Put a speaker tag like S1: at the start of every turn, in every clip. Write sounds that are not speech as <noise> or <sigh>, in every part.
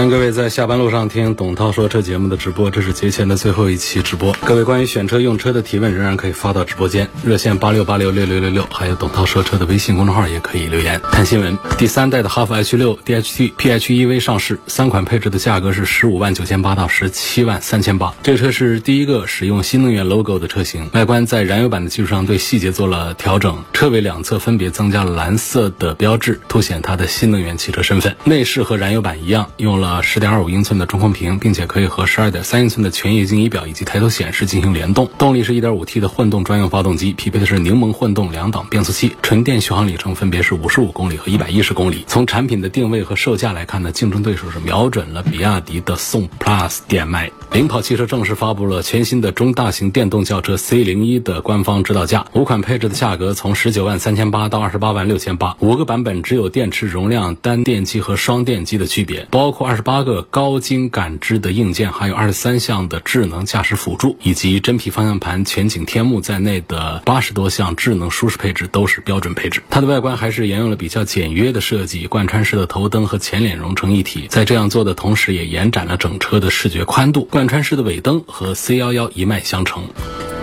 S1: 欢迎各位在下班路上听董涛说车节目的直播，这是节前的最后一期直播。各位关于选车用车的提问仍然可以发到直播间，热线八六八六六六六六，还有董涛说车的微信公众号也可以留言。看新闻，第三代的哈弗 H 六 DHT PHEV 上市，三款配置的价格是十五万九千八到十七万三千八。这车是第一个使用新能源 logo 的车型，外观在燃油版的基础上对细节做了调整，车尾两侧分别增加了蓝色的标志，凸显它的新能源汽车身份。内饰和燃油版一样，用了十点二五英寸的中控屏，并且可以和十二点三英寸的全液晶仪表以及抬头显示进行联动。动力是一点五 T 的混动专用发动机，匹配的是柠檬混动两档变速器。纯电续航里程分别是五十五公里和一百一十公里。从产品的定位和售价来看呢，竞争对手是瞄准了比亚迪的宋 Plus 电麦。领跑汽车正式发布了全新的中大型电动轿车 C 零一的官方指导价，五款配置的价格从十九万三千八到二十八万六千八，五个版本只有电池容量单电机和双电机的区别，包括二十八个。高精感知的硬件，还有二十三项的智能驾驶辅助，以及真皮方向盘、全景天幕在内的八十多项智能舒适配置都是标准配置。它的外观还是沿用了比较简约的设计，贯穿式的头灯和前脸融成一体。在这样做的同时，也延展了整车的视觉宽度。贯穿式的尾灯和 C 幺幺一脉相承。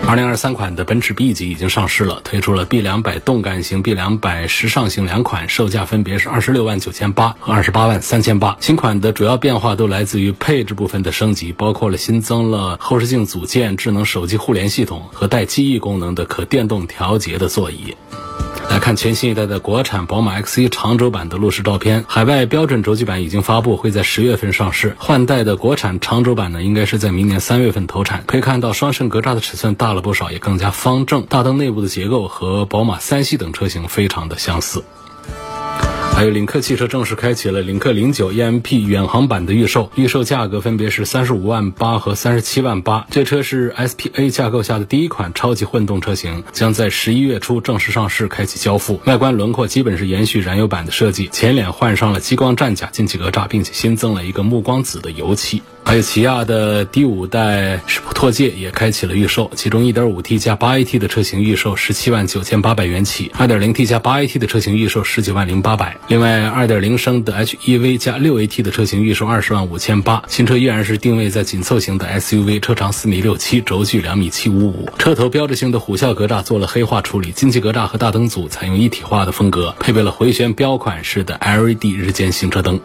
S1: 二零二三款的奔驰 B 级已经上市了，推出了 B 两百动感型、B 两百时尚型两款，售价分别是二十六万九千八和二十八万三千八。新款的主要变化都来自于配置部分的升级，包括了新增了后视镜组件、智能手机互联系统和带记忆功能的可电动调节的座椅。来看全新一代的国产宝马 X1 长轴版的路试照片，海外标准轴距版已经发布，会在十月份上市。换代的国产长轴版呢，应该是在明年三月份投产。可以看到双肾格栅的尺寸大了不少，也更加方正。大灯内部的结构和宝马三系等车型非常的相似。还有领克汽车正式开启了领克零九 EMP 远航版的预售，预售价格分别是三十五万八和三十七万八。这车是 SPA 架构下的第一款超级混动车型，将在十一月初正式上市，开启交付。外观轮廓基本是延续燃油版的设计，前脸换上了激光战甲进气格栅，并且新增了一个暮光紫的油漆。还有起亚的第五代史普拓界也开启了预售，其中 1.5T 加 8AT 的车型预售十七万九千八百元起，2.0T 加 8AT 的车型预售十九万零八百。另外，2.0升的 HEV 加 6AT 的车型预售二十万五千八。新车依然是定位在紧凑型的 SUV，车长四米六七，轴距两米七五五。车头标志性的虎啸格栅做了黑化处理，进气格栅和大灯组采用一体化的风格，配备了回旋标款式的 LED 日间行车灯。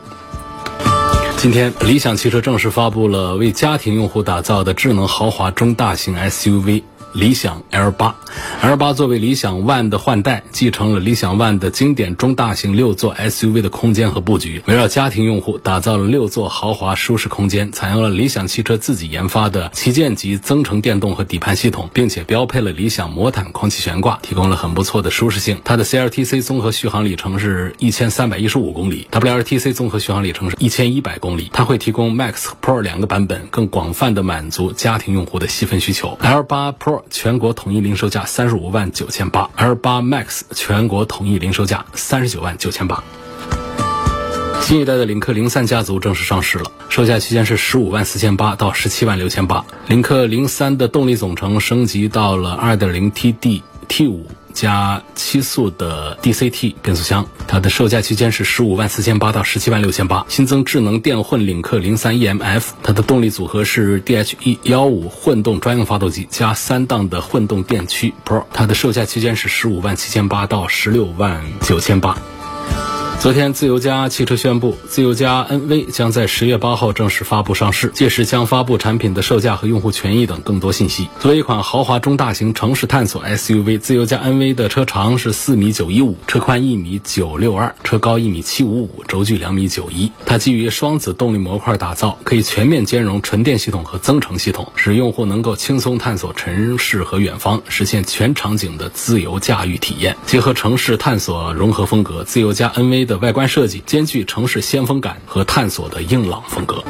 S1: 今天，理想汽车正式发布了为家庭用户打造的智能豪华中大型 SUV。理想 L 八，L 八作为理想 ONE 的换代，继承了理想 ONE 的经典中大型六座 SUV 的空间和布局，围绕家庭用户打造了六座豪华舒适空间，采用了理想汽车自己研发的旗舰级增程电动和底盘系统，并且标配了理想魔毯空气悬挂，提供了很不错的舒适性。它的 CLTC 综合续航里程是一千三百一十五公里，WLTC 综合续航里程是一千一百公里。它会提供 Max Pro 两个版本，更广泛的满足家庭用户的细分需求。L 八 Pro。全国统一零售价三十五万九千八，L 八 Max 全国统一零售价三十九万九千八。新一代的领克零三家族正式上市了，售价区间是十五万四千八到十七万六千八。领克零三的动力总成升级到了二点零 T D T 五。加七速的 DCT 变速箱，它的售价区间是十五万四千八到十七万六千八。新增智能电混领克零三 EMF，它的动力组合是 DHE 幺五混动专用发动机加三档的混动电驱 Pro，它的售价区间是十五万七千八到十六万九千八。昨天，自由家汽车宣布，自由家 NV 将在十月八号正式发布上市，届时将发布产品的售价和用户权益等更多信息。作为一款豪华中大型城市探索 SUV，自由家 NV 的车长是四米九一五，车宽一米九六二，车高一米七五五，轴距两米九一。它基于双子动力模块打造，可以全面兼容纯电系统和增程系统，使用户能够轻松探索城市和远方，实现全场景的自由驾驭体验。结合城市探索融合风格，自由家 NV 的的外观设计，兼具城市先锋感和探索的硬朗风格。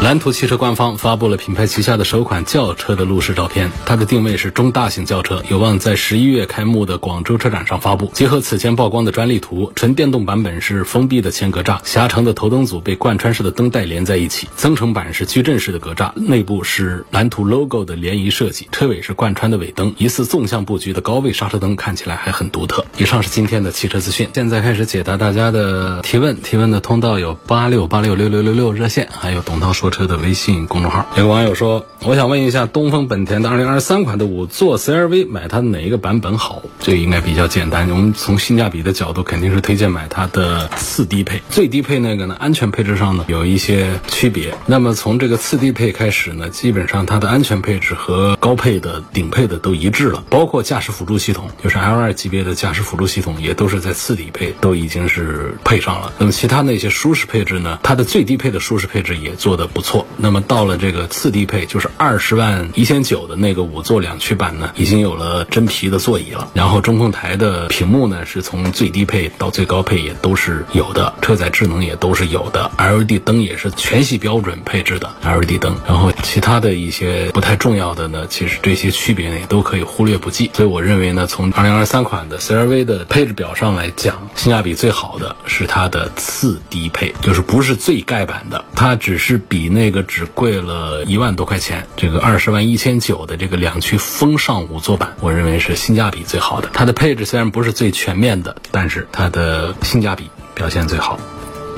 S1: 蓝图汽车官方发布了品牌旗下的首款轿车的路试照片，它的定位是中大型轿车，有望在十一月开幕的广州车展上发布。结合此前曝光的专利图，纯电动版本是封闭的前格栅，狭长的头灯组被贯穿式的灯带连在一起；增程版是矩阵式的格栅，内部是蓝图 logo 的涟漪设计，车尾是贯穿的尾灯，疑似纵向布局的高位刹车灯看起来还很独特。以上是今天的汽车资讯，现在开始解答大家的提问。提问的通道有八六八六六六六六热线，还有董涛说。车的微信公众号，有个网友说：“我想问一下，东风本田的2023款的五座 CRV 买它的哪一个版本好？这个应该比较简单。我们从性价比的角度，肯定是推荐买它的次低配。最低配那个呢，安全配置上呢有一些区别。那么从这个次低配开始呢，基本上它的安全配置和高配的顶配的都一致了，包括驾驶辅助系统，就是 L2 级别的驾驶辅助系统也都是在次低配都已经是配上了。那么其他那些舒适配置呢，它的最低配的舒适配置也做的不。”错，那么到了这个次低配，就是二十万一千九的那个五座两驱版呢，已经有了真皮的座椅了。然后中控台的屏幕呢，是从最低配到最高配也都是有的，车载智能也都是有的，LED 灯也是全系标准配置的 LED 灯。然后其他的一些不太重要的呢，其实这些区别呢也都可以忽略不计。所以我认为呢，从二零二三款的 CRV 的配置表上来讲，性价比最好的是它的次低配，就是不是最盖版的，它只是比。那个只贵了一万多块钱，这个二十万一千九的这个两驱风尚五座版，我认为是性价比最好的。它的配置虽然不是最全面的，但是它的性价比表现最好。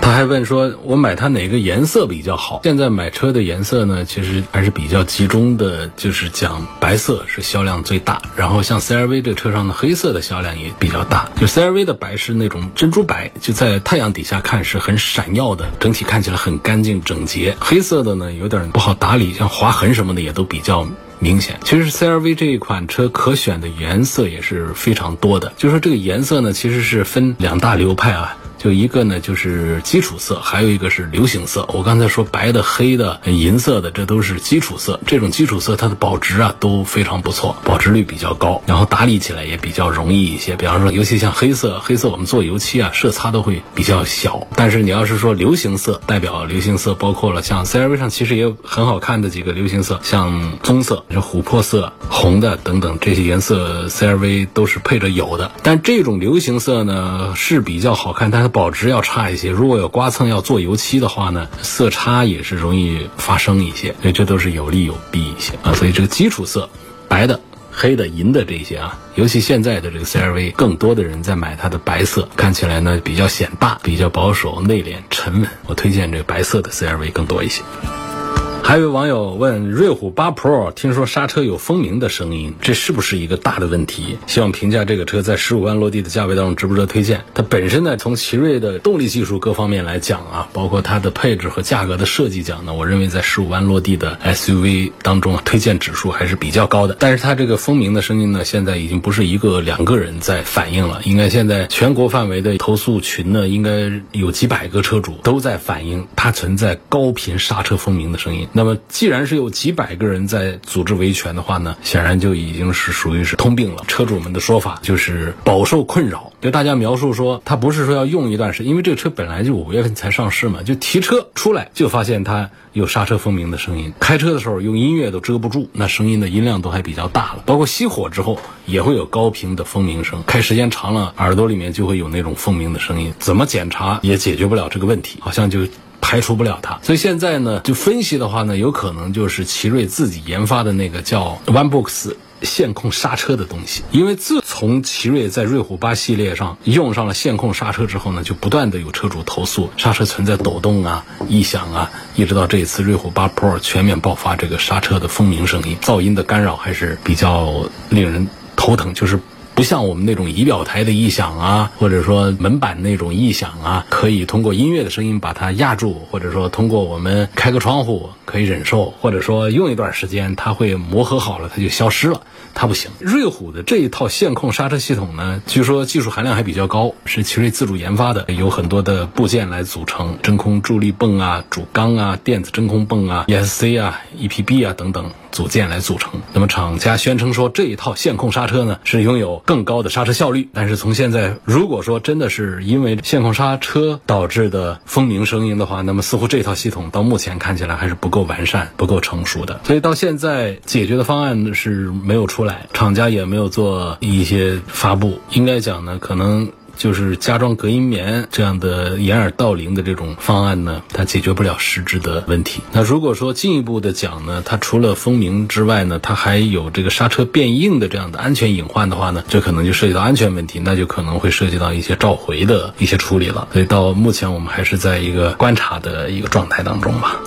S1: 他还问说：“我买它哪个颜色比较好？”现在买车的颜色呢，其实还是比较集中的，就是讲白色是销量最大。然后像 CRV 这车上的黑色的销量也比较大。就 CRV 的白是那种珍珠白，就在太阳底下看是很闪耀的，整体看起来很干净整洁。黑色的呢有点不好打理，像划痕什么的也都比较明显。其实 CRV 这一款车可选的颜色也是非常多的。就说这个颜色呢，其实是分两大流派啊。就一个呢，就是基础色，还有一个是流行色。我刚才说白的、黑的、银色的，这都是基础色。这种基础色它的保值啊都非常不错，保值率比较高，然后打理起来也比较容易一些。比方说，尤其像黑色，黑色我们做油漆啊，色差都会比较小。但是你要是说流行色，代表流行色包括了像 CRV 上其实也有很好看的几个流行色，像棕色、琥珀色、红的等等这些颜色，CRV 都是配着有的。但这种流行色呢是比较好看，但是保值要差一些，如果有刮蹭要做油漆的话呢，色差也是容易发生一些，所以这都是有利有弊一些啊。所以这个基础色，白的、黑的、银的这些啊，尤其现在的这个 CRV，更多的人在买它的白色，看起来呢比较显大、比较保守、内敛、沉稳。我推荐这个白色的 CRV 更多一些。还有网友问：瑞虎八 Pro 听说刹车有蜂鸣的声音，这是不是一个大的问题？希望评价这个车在十五万落地的价位当中值不值得推荐？它本身呢，从奇瑞的动力技术各方面来讲啊，包括它的配置和价格的设计讲呢，我认为在十五万落地的 SUV 当中啊，推荐指数还是比较高的。但是它这个蜂鸣的声音呢，现在已经不是一个两个人在反映了，应该现在全国范围的投诉群呢，应该有几百个车主都在反映它存在高频刹车蜂鸣的声音。那那么，既然是有几百个人在组织维权的话呢，显然就已经是属于是通病了。车主们的说法就是饱受困扰，就大家描述说，他不是说要用一段时间，因为这个车本来就五月份才上市嘛，就提车出来就发现它有刹车蜂鸣的声音，开车的时候用音乐都遮不住，那声音的音量都还比较大了，包括熄火之后也会有高频的蜂鸣声，开时间长了耳朵里面就会有那种蜂鸣的声音，怎么检查也解决不了这个问题，好像就。排除不了它，所以现在呢，就分析的话呢，有可能就是奇瑞自己研发的那个叫 OneBox 线控刹车的东西。因为自从奇瑞在瑞虎八系列上用上了线控刹车之后呢，就不断的有车主投诉刹车存在抖动啊、异响啊，一直到这一次瑞虎八 Pro 全面爆发这个刹车的蜂鸣声音，噪音的干扰还是比较令人头疼，就是。不像我们那种仪表台的异响啊，或者说门板那种异响啊，可以通过音乐的声音把它压住，或者说通过我们开个窗户可以忍受，或者说用一段时间它会磨合好了，它就消失了。它不行。瑞虎的这一套线控刹车系统呢，据说技术含量还比较高，是奇瑞自主研发的，有很多的部件来组成，真空助力泵啊、主缸啊、电子真空泵啊、ESC 啊、EPB 啊等等。组件来组成。那么厂家宣称说这一套线控刹车呢是拥有更高的刹车效率，但是从现在如果说真的是因为线控刹车导致的风鸣声音的话，那么似乎这套系统到目前看起来还是不够完善、不够成熟的。所以到现在解决的方案是没有出来，厂家也没有做一些发布。应该讲呢，可能。就是加装隔音棉这样的掩耳盗铃的这种方案呢，它解决不了实质的问题。那如果说进一步的讲呢，它除了风鸣之外呢，它还有这个刹车变硬的这样的安全隐患的话呢，这可能就涉及到安全问题，那就可能会涉及到一些召回的一些处理了。所以到目前我们还是在一个观察的一个状态当中吧。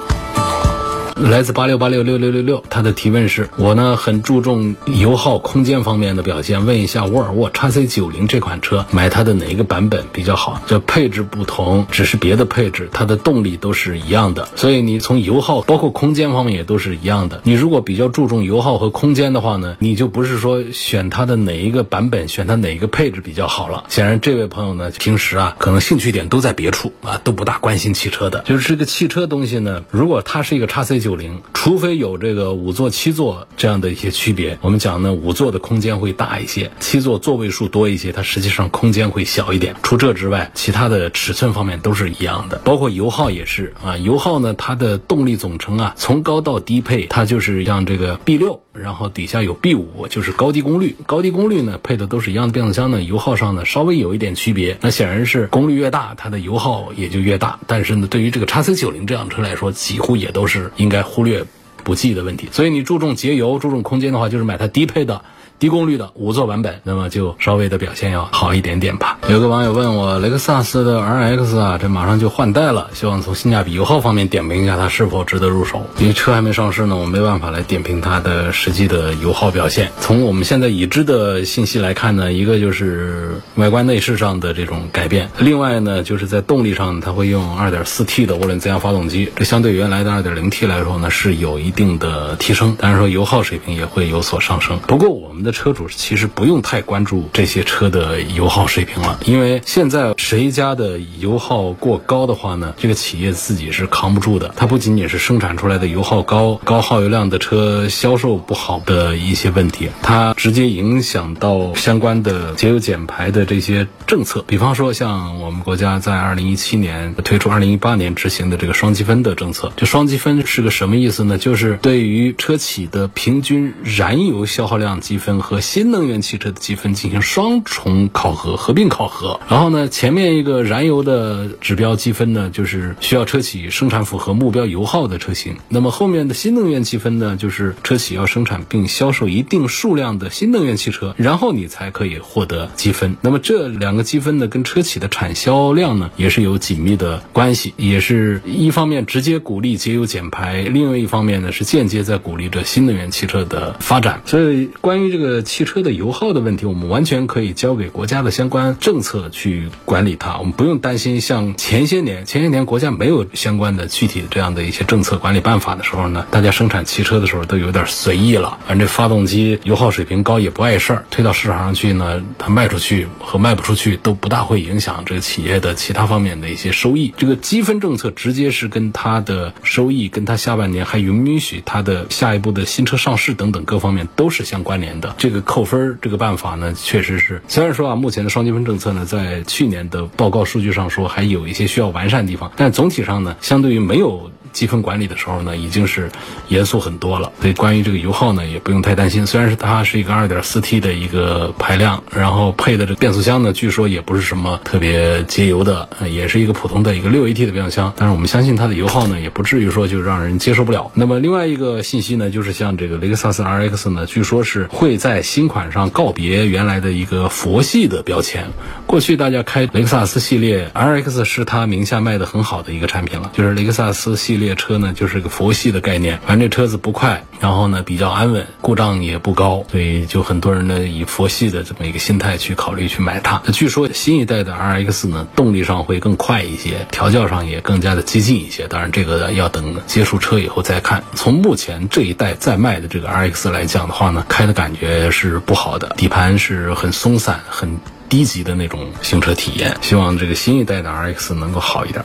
S1: 来自八六八六六六六六，他的提问是：我呢很注重油耗、空间方面的表现，问一下沃尔沃 x C 九零这款车买它的哪一个版本比较好？这配置不同，只是别的配置，它的动力都是一样的，所以你从油耗包括空间方面也都是一样的。你如果比较注重油耗和空间的话呢，你就不是说选它的哪一个版本，选它哪一个配置比较好了。显然这位朋友呢，平时啊可能兴趣点都在别处啊，都不大关心汽车的。就是这个汽车东西呢，如果它是一个 x C 九九零，除非有这个五座、七座这样的一些区别，我们讲呢，五座的空间会大一些，七座座位数多一些，它实际上空间会小一点。除这之外，其他的尺寸方面都是一样的，包括油耗也是啊。油耗呢，它的动力总成啊，从高到低配，它就是像这个 B 六，然后底下有 B 五，就是高低功率。高低功率呢，配的都是一样的变速箱呢，油耗上呢稍微有一点区别。那显然是功率越大，它的油耗也就越大。但是呢，对于这个叉 C 九零这辆车来说，几乎也都是应该该忽略。不计的问题，所以你注重节油、注重空间的话，就是买它低配的。低功率的五座版本，那么就稍微的表现要好一点点吧。有个网友问我，雷克萨斯的 RX 啊，这马上就换代了，希望从性价比、油耗方面点评一下它是否值得入手。因为车还没上市呢，我没办法来点评它的实际的油耗表现。从我们现在已知的信息来看呢，一个就是外观内饰上的这种改变，另外呢就是在动力上，它会用 2.4T 的涡轮增压发动机，这相对原来的 2.0T 来说呢是有一定的提升，当然说油耗水平也会有所上升。不过我们的车主其实不用太关注这些车的油耗水平了，因为现在谁家的油耗过高的话呢，这个企业自己是扛不住的。它不仅仅是生产出来的油耗高、高耗油量的车销售不好的一些问题，它直接影响到相关的节油减排的这些政策。比方说，像我们国家在二零一七年推出、二零一八年执行的这个双积分的政策。这双积分是个什么意思呢？就是对于车企的平均燃油消耗量积分和新能源汽车的积分进行双重考核、合并考核。然后呢，前面一个燃油的指标积分呢，就是需要车企生产符合目标油耗的车型。那么后面的新能源积分呢，就是车企要生产并销售一定数量的新能源汽车，然后你才可以获得积分。那么这两个积分呢，跟车企的产销量呢，也是有紧密的关系，也是一方面直接鼓励节油减排，另外一方面呢，是间接在鼓励着新能源汽车的发展。所以关于这个汽车的油耗的问题，我们完全可以交给国家的相关政策去管理它。我们不用担心，像前些年，前些年国家没有相关的具体的这样的一些政策管理办法的时候呢，大家生产汽车的时候都有点随意了。反正这发动机 <laughs> 油耗水平高也不碍事儿，推到市场上去呢，它卖出去和卖不出去都不大会影响这个企业的其他方面的一些收益。这个积分政策直接是跟它的收益，跟它下半年还允不允许它的下一步的新车上市等等各方面都是相关联的。这个扣分。这个办法呢，确实是虽然说啊，目前的双积分政策呢，在去年的报告数据上说还有一些需要完善的地方，但总体上呢，相对于没有。积分管理的时候呢，已经是严肃很多了。所以关于这个油耗呢，也不用太担心。虽然是它是一个 2.4T 的一个排量，然后配的这个变速箱呢，据说也不是什么特别节油的，也是一个普通的一个 6AT 的变速箱。但是我们相信它的油耗呢，也不至于说就让人接受不了。那么另外一个信息呢，就是像这个雷克萨斯 RX 呢，据说是会在新款上告别原来的一个佛系的标签。过去大家开雷克萨斯系列 RX 是它名下卖的很好的一个产品了，就是雷克萨斯系列。列车呢，就是个佛系的概念，反正这车子不快，然后呢比较安稳，故障也不高，所以就很多人呢以佛系的这么一个心态去考虑去买它。那据说新一代的 RX 呢，动力上会更快一些，调教上也更加的激进一些。当然这个要等接触车以后再看。从目前这一代在卖的这个 RX 来讲的话呢，开的感觉是不好的，底盘是很松散、很低级的那种行车体验。希望这个新一代的 RX 能够好一点。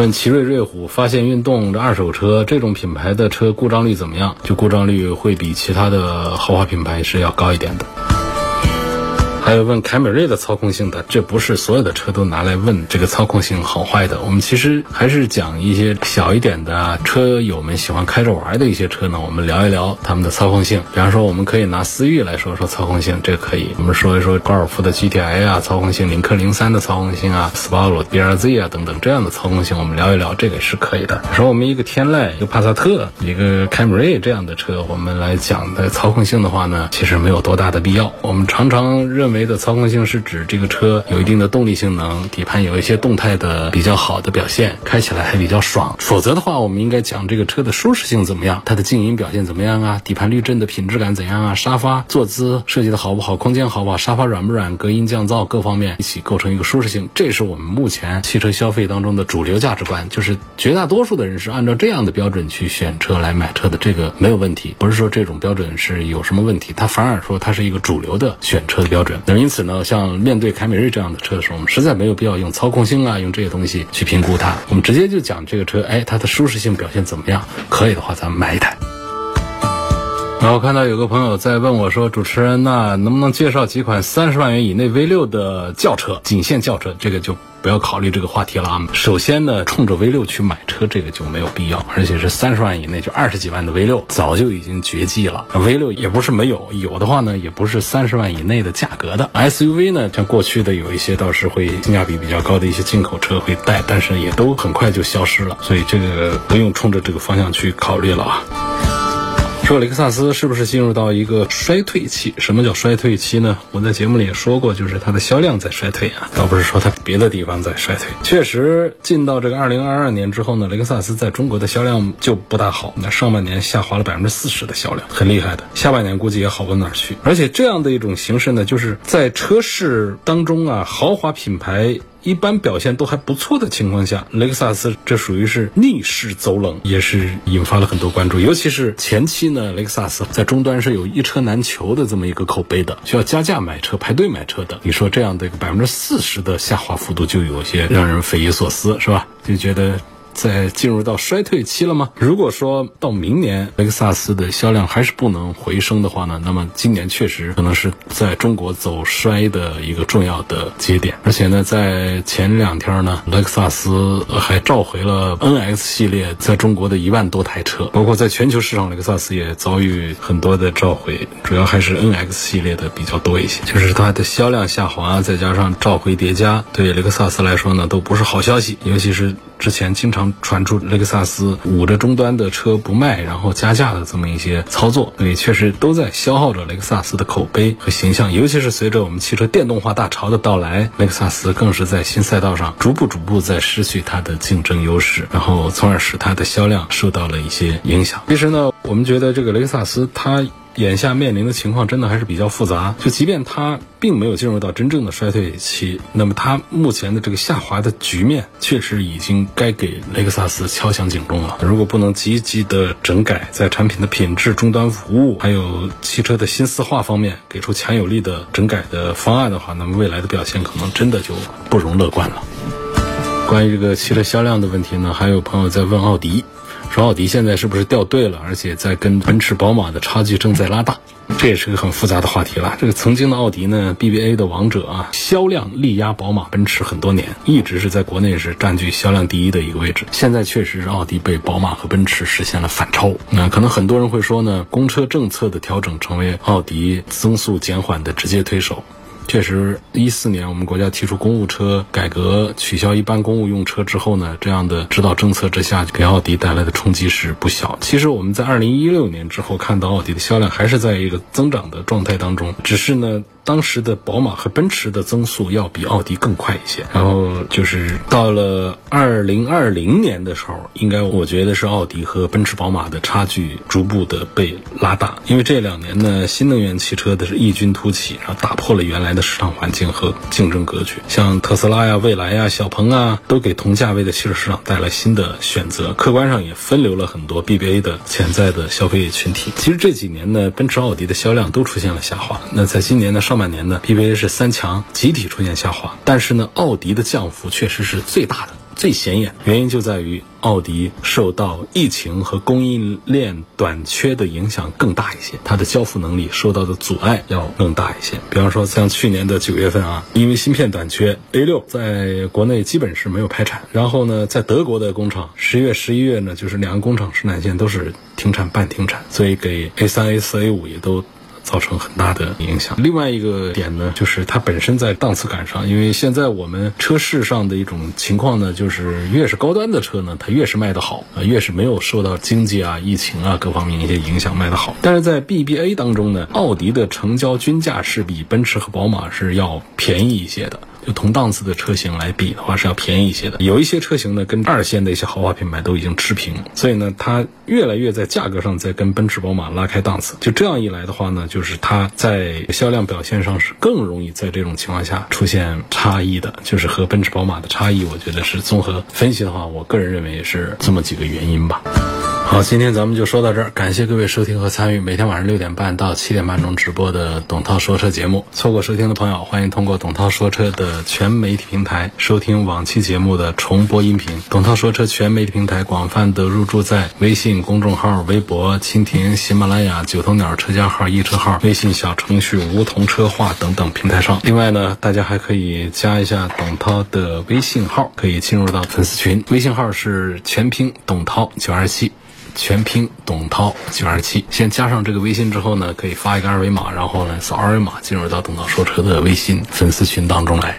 S1: 问奇瑞瑞虎、发现运动这二手车这种品牌的车故障率怎么样？就故障率会比其他的豪华品牌是要高一点的。还有问凯美瑞的操控性的，这不是所有的车都拿来问这个操控性好坏的。我们其实还是讲一些小一点的车友们喜欢开着玩的一些车呢，我们聊一聊他们的操控性。比方说，我们可以拿思域来说说操控性，这可以。我们说一说高尔夫的 GTI 啊，操控性，领克零三的操控性啊，斯巴鲁 BRZ 啊等等这样的操控性，我们聊一聊，这个是可以的。说我们一个天籁、一个帕萨特、一个凯美瑞这样的车，我们来讲的操控性的话呢，其实没有多大的必要。我们常常认为的操控性是指这个车有一定的动力性能，底盘有一些动态的比较好的表现，开起来还比较爽。否则的话，我们应该讲这个车的舒适性怎么样，它的静音表现怎么样啊，底盘滤震的品质感怎样啊，沙发坐姿设计的好不好，空间好不好，沙发软不软，隔音降噪各方面一起构成一个舒适性。这是我们目前汽车消费当中的主流价值观，就是绝大多数的人是按照这样的标准去选车来买车的，这个没有问题。不是说这种标准是有什么问题，它反而说它是一个主流的选车的标准。那因此呢，像面对凯美瑞这样的车的时候，我们实在没有必要用操控性啊，用这些东西去评估它。我们直接就讲这个车，哎，它的舒适性表现怎么样？可以的话，咱们买一台。然后看到有个朋友在问我说：“主持人，那能不能介绍几款三十万元以内 V 六的轿车，仅限轿车？这个就不要考虑这个话题了啊。首先呢，冲着 V 六去买车，这个就没有必要，而且是三十万以内，就二十几万的 V 六，早就已经绝迹了。V 六也不是没有，有的话呢，也不是三十万以内的价格的 SUV 呢，像过去的有一些倒是会性价比比较高的一些进口车会带，但是也都很快就消失了，所以这个不用冲着这个方向去考虑了啊。说雷克萨斯是不是进入到一个衰退期？什么叫衰退期呢？我在节目里也说过，就是它的销量在衰退啊，倒不是说它别的地方在衰退。确实，进到这个二零二二年之后呢，雷克萨斯在中国的销量就不大好。那上半年下滑了百分之四十的销量，很厉害的。下半年估计也好不到哪儿去。而且这样的一种形式呢，就是在车市当中啊，豪华品牌。一般表现都还不错的情况下，雷克萨斯这属于是逆势走冷，也是引发了很多关注。尤其是前期呢，雷克萨斯在终端是有一车难求的这么一个口碑的，需要加价买车、排队买车的。你说这样的一个百分之四十的下滑幅度，就有些让人匪夷所思，是吧？就觉得。在进入到衰退期了吗？如果说到明年雷克萨斯的销量还是不能回升的话呢，那么今年确实可能是在中国走衰的一个重要的节点。而且呢，在前两天呢，雷克萨斯还召回了 NX 系列在中国的一万多台车，包括在全球市场，雷克萨斯也遭遇很多的召回，主要还是 NX 系列的比较多一些。就是它的销量下滑，再加上召回叠加，对雷克萨斯来说呢，都不是好消息，尤其是。之前经常传出雷克萨斯捂着终端的车不卖，然后加价的这么一些操作，所以确实都在消耗着雷克萨斯的口碑和形象。尤其是随着我们汽车电动化大潮的到来，雷克萨斯更是在新赛道上逐步逐步在失去它的竞争优势，然后从而使它的销量受到了一些影响。其实呢，我们觉得这个雷克萨斯它。眼下面临的情况真的还是比较复杂。就即便它并没有进入到真正的衰退期，那么它目前的这个下滑的局面，确实已经该给雷克萨斯敲响警钟了。如果不能积极的整改，在产品的品质、终端服务，还有汽车的新四化方面，给出强有力的整改的方案的话，那么未来的表现可能真的就不容乐观了。关于这个汽车销量的问题呢，还有朋友在问奥迪。说奥迪现在是不是掉队了？而且在跟奔驰、宝马的差距正在拉大，这也是个很复杂的话题了。这个曾经的奥迪呢，BBA 的王者啊，销量力压宝马、奔驰很多年，一直是在国内是占据销量第一的一个位置。现在确实是奥迪被宝马和奔驰实现了反超。那可能很多人会说呢，公车政策的调整成为奥迪增速减缓的直接推手。确实，一四年我们国家提出公务车改革，取消一般公务用车之后呢，这样的指导政策之下，给奥迪带来的冲击是不小。其实我们在二零一六年之后看到奥迪的销量还是在一个增长的状态当中，只是呢。当时的宝马和奔驰的增速要比奥迪更快一些，然后就是到了二零二零年的时候，应该我觉得是奥迪和奔驰、宝马的差距逐步的被拉大，因为这两年呢，新能源汽车的是异军突起，然后打破了原来的市场环境和竞争格局，像特斯拉呀、蔚来呀、小鹏啊，都给同价位的汽车市场带来新的选择，客观上也分流了很多 BBA 的潜在的消费群体。其实这几年呢，奔驰、奥迪的销量都出现了下滑，那在今年的上。半年呢，BBA 是三强集体出现下滑，但是呢，奥迪的降幅确实是最大的。最显眼，原因就在于奥迪受到疫情和供应链短缺的影响更大一些，它的交付能力受到的阻碍要更大一些。比方说，像去年的九月份啊，因为芯片短缺，A 六在国内基本是没有排产，然后呢，在德国的工厂十月、十一月呢，就是两个工厂生产线都是停产、半停产，所以给 A 三、A 四、A 五也都。造成很大的影响。另外一个点呢，就是它本身在档次感上，因为现在我们车市上的一种情况呢，就是越是高端的车呢，它越是卖得好啊，越是没有受到经济啊、疫情啊各方面一些影响卖得好。但是在 BBA 当中呢，奥迪的成交均价是比奔驰和宝马是要便宜一些的。就同档次的车型来比的话，是要便宜一些的。有一些车型呢，跟二线的一些豪华品牌都已经持平，所以呢，它越来越在价格上在跟奔驰、宝马拉开档次。就这样一来的话呢，就是它在销量表现上是更容易在这种情况下出现差异的，就是和奔驰、宝马的差异，我觉得是综合分析的话，我个人认为是这么几个原因吧。好，今天咱们就说到这儿，感谢各位收听和参与每天晚上六点半到七点半钟直播的董涛说车节目。错过收听的朋友，欢迎通过董涛说车的全媒体平台收听往期节目的重播音频。董涛说车全媒体平台广泛的入驻在微信公众号、微博、蜻蜓、喜马拉雅、九头鸟车家号、易车号、微信小程序梧桐车话等等平台上。另外呢，大家还可以加一下董涛的微信号，可以进入到粉丝群。微信号是全拼董涛九二七。全拼董涛九二七，先加上这个微信之后呢，可以发一个二维码，然后呢扫二维码进入到董涛说车的微信粉丝群当中来。